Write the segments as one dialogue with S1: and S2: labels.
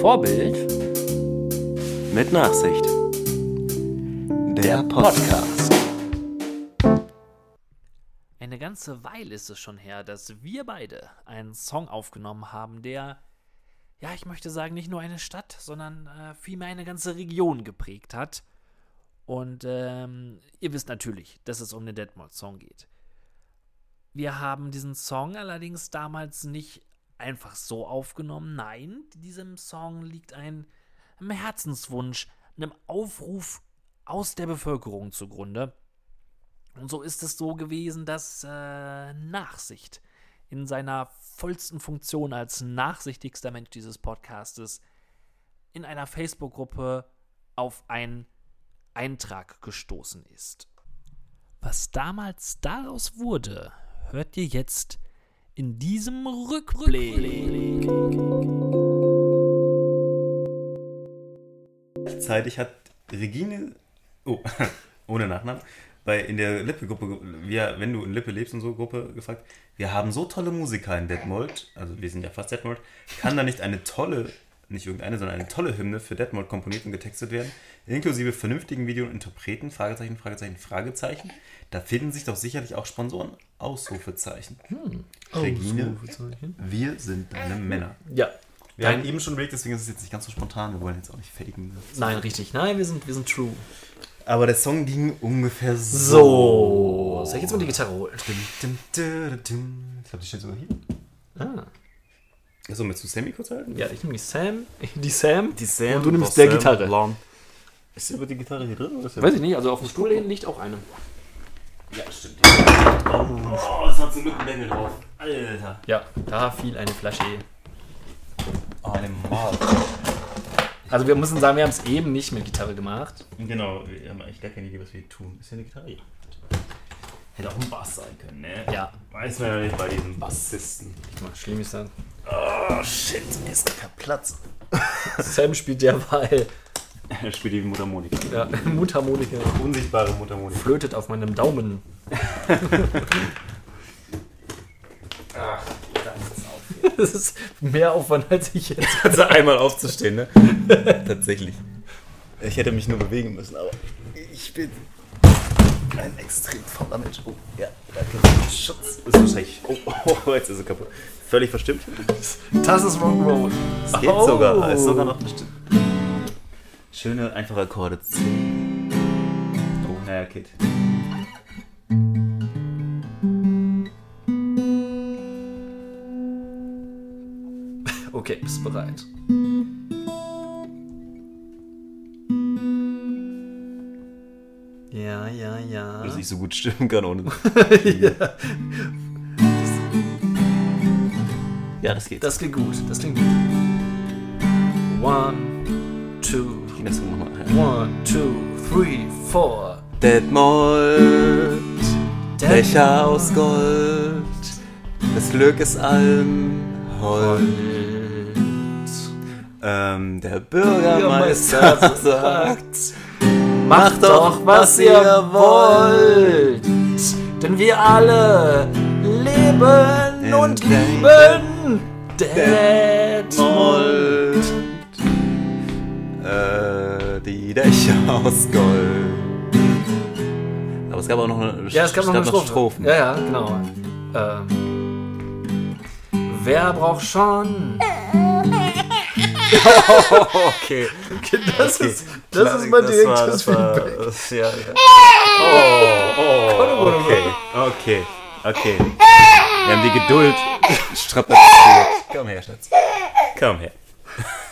S1: Vorbild
S2: Mit Nachsicht. Der Podcast.
S1: Eine ganze Weile ist es schon her, dass wir beide einen Song aufgenommen haben, der, ja, ich möchte sagen, nicht nur eine Stadt, sondern äh, vielmehr eine ganze Region geprägt hat. Und ähm, ihr wisst natürlich, dass es um den Deadmau5-Song geht. Wir haben diesen Song allerdings damals nicht einfach so aufgenommen. Nein, diesem Song liegt ein, Herzenswunsch, einem Aufruf aus der Bevölkerung zugrunde. Und so ist es so gewesen, dass äh, Nachsicht in seiner vollsten Funktion als nachsichtigster Mensch dieses Podcastes in einer Facebook-Gruppe auf einen Eintrag gestoßen ist. Was damals daraus wurde, hört ihr jetzt in diesem Rückblick.
S2: Gleichzeitig hat Regine, oh, ohne Nachnamen, bei in der Lippe-Gruppe, wenn du in Lippe lebst und so, Gruppe gefragt, wir haben so tolle Musiker in Detmold, also wir sind ja fast Detmold, kann da nicht eine tolle, nicht irgendeine, sondern eine tolle Hymne für Detmold komponiert und getextet werden, inklusive vernünftigen Video und Interpreten, Fragezeichen, Fragezeichen, Fragezeichen. Da finden sich doch sicherlich auch Sponsoren, Ausrufezeichen. Regine, wir sind deine Männer.
S1: Ja.
S2: Wir haben eben schon überlegt, deswegen ist es jetzt nicht ganz so spontan, wir wollen jetzt auch nicht faken.
S1: Nein, richtig. Nein, wir sind, wir sind true.
S2: Aber der Song ging ungefähr so.
S1: So. Soll ich jetzt mal die Gitarre holen?
S2: Ich glaube, die steht sogar hier.
S1: Ah.
S2: Achso, willst du Sammy kurz halten?
S1: Ja, ich nehme die Sam. Die Sam.
S2: Die Sam.
S1: Und du nimmst der Gitarre.
S2: Blond. Ist über die Gitarre hier drin? Oder ist
S1: Weiß ich nicht, also auf dem Stuhl hinten liegt auch eine.
S2: Ja, stimmt. Oh, das hat Glück einen Bengel drauf. Alter.
S1: Ja, da fiel eine Flasche.
S2: Oh, eine Mal.
S1: Also wir müssen sagen, wir haben es eben nicht mit Gitarre gemacht.
S2: Genau, wir haben eigentlich gar keine Idee, was wir tun. Ist ja eine Gitarre? Hätte auch ein Bass sein können, ne?
S1: Ja.
S2: Weiß man ja nicht bei diesen Bassisten.
S1: Mal schlimm ist das.
S2: Oh, shit, mir ist kein Platz.
S1: Sam spielt derweil
S2: Er spielt die Mundharmonika.
S1: ja, Mundharmonika.
S2: Unsichtbare Mundharmonika.
S1: Flötet auf meinem Daumen.
S2: Ach, da ist es auf.
S1: Das ist mehr Aufwand als ich jetzt.
S2: Also einmal aufzustehen, ne? Tatsächlich. Ich hätte mich nur bewegen müssen, aber ich bin ein extrem fauler Mensch. Oh, ja, danke. Schutz. Ist wahrscheinlich. Oh, oh, jetzt ist er kaputt. Völlig verstimmt.
S1: Das ist Wrong Road.
S2: Es geht
S1: Oh.
S2: sogar. Ist sogar noch bestimmt. Schöne, einfache Akkorde. Oh, naja, Kid.
S1: Okay, bist bereit. Ja, ja, ja.
S2: Dass ich so gut stimmen kann ohne. ja, das geht.
S1: Das klingt gut, das klingt gut. One, two,
S2: das nochmal.
S1: one, two, three, four.
S2: Detmold, Dächer aus Gold, das Glück ist allem hold. Ähm, der Bürgermeister sagt,
S1: Macht doch, was ihr wollt, denn wir alle leben und lieben Detmold.
S2: äh, die Dächer aus Gold. Aber es gab auch noch eine
S1: Ja, es gab noch eine Strophe.
S2: Strophen.
S1: Ja, ja, genau. Ähm, wer braucht schon?
S2: Okay.
S1: Das
S2: Okay.
S1: ist, das ist mein
S2: Das war-
S1: direktes
S2: das war-
S1: Feedback.
S2: das- Ja, ja. Oh, oh, okay, okay, okay. Wir haben die Geduld strapaziert. Komm her, Schatz. Komm her.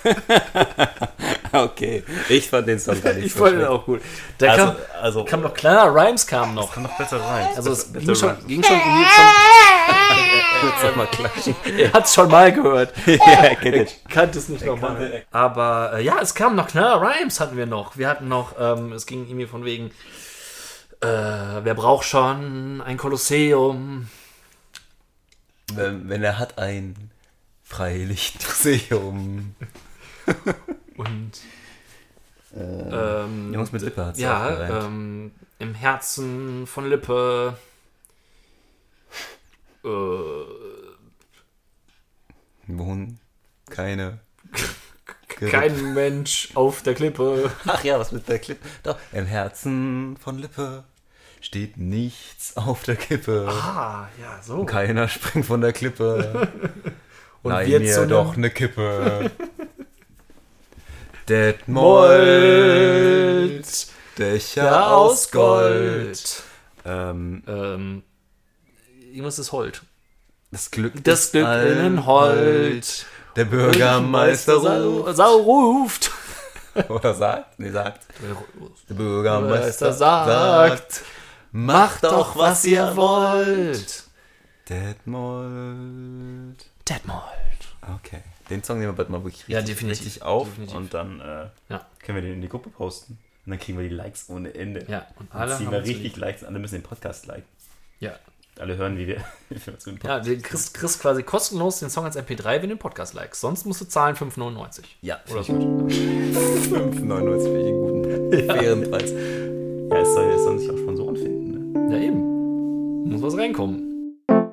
S2: okay, ich fand den Song gar nicht
S1: Ich
S2: so
S1: fand den
S2: schlecht.
S1: auch gut. Der
S2: Also,
S1: kam,
S2: also,
S1: kam noch kleiner Rhymes kam noch.
S2: noch besser rein.
S1: Also es
S2: besser,
S1: ging schon,
S2: rhymes.
S1: ging schon irgendwie von,
S2: Sag mal klatschen.
S1: er hat es schon mal gehört.
S2: ja, er
S1: kannte es nicht nochmal. Aber äh, ja, es kamen noch knaller Rhymes hatten wir noch. Wir hatten noch, ähm, es ging irgendwie von wegen, äh, wer braucht schon ein Kolosseum?
S2: Wenn, wenn er hat ein Freilichtmuseum.
S1: Und
S2: Äh,
S1: ähm,
S2: Jungs mit Lippe hat es
S1: ja, ähm, im Herzen von Lippe. Äh,
S2: Wohnen keine.
S1: Kein Mensch auf der Klippe.
S2: Ach ja, was mit der Klippe? Doch, im Herzen von Lippe steht nichts auf der Kippe.
S1: Ah, ja, so.
S2: Keiner springt von der Klippe.
S1: Und
S2: Leih
S1: wird
S2: mir
S1: nem-
S2: doch eine Kippe. Detmold,
S1: Mold,
S2: Dächer
S1: ja,
S2: aus Gold. Ähm,
S1: Ähm, irgendwas ist Hold.
S2: Das Glück
S1: Das Glück
S2: allen
S1: innen Hold.
S2: Der Bürgermeister ruft.
S1: Sau ruft.
S2: Oder sagt? Nee, sagt. Der Bürgermeister
S1: sagt,
S2: sagt. Macht doch, was ihr wollt. Detmold.
S1: Detmold.
S2: Okay. Den Song nehmen wir bald mal wirklich richtig,
S1: Ja, definitiv.
S2: richtig auf.
S1: Definitiv.
S2: Und dann äh,
S1: Ja.
S2: können wir den in die Gruppe posten. Und dann kriegen wir die Likes ohne Ende.
S1: Ja, und
S2: Dann
S1: alle
S2: ziehen
S1: haben
S2: wir richtig. Likes. Alle müssen den Podcast liken.
S1: Ja.
S2: Alle hören, wie wir, wie wir zu
S1: Ja,
S2: Podcast
S1: du kriegst, kriegst quasi kostenlos den Song als MP3, wenn du den Podcast likest. Sonst musst du zahlen 5,99.
S2: Ja,
S1: Oder so.
S2: ich gut. 5,99 finde ich einen guten, fairen Preis. Ja, es soll, es sollen sich auch Sponsoren finden. Ne?
S1: Ja, eben. Muss was reinkommen.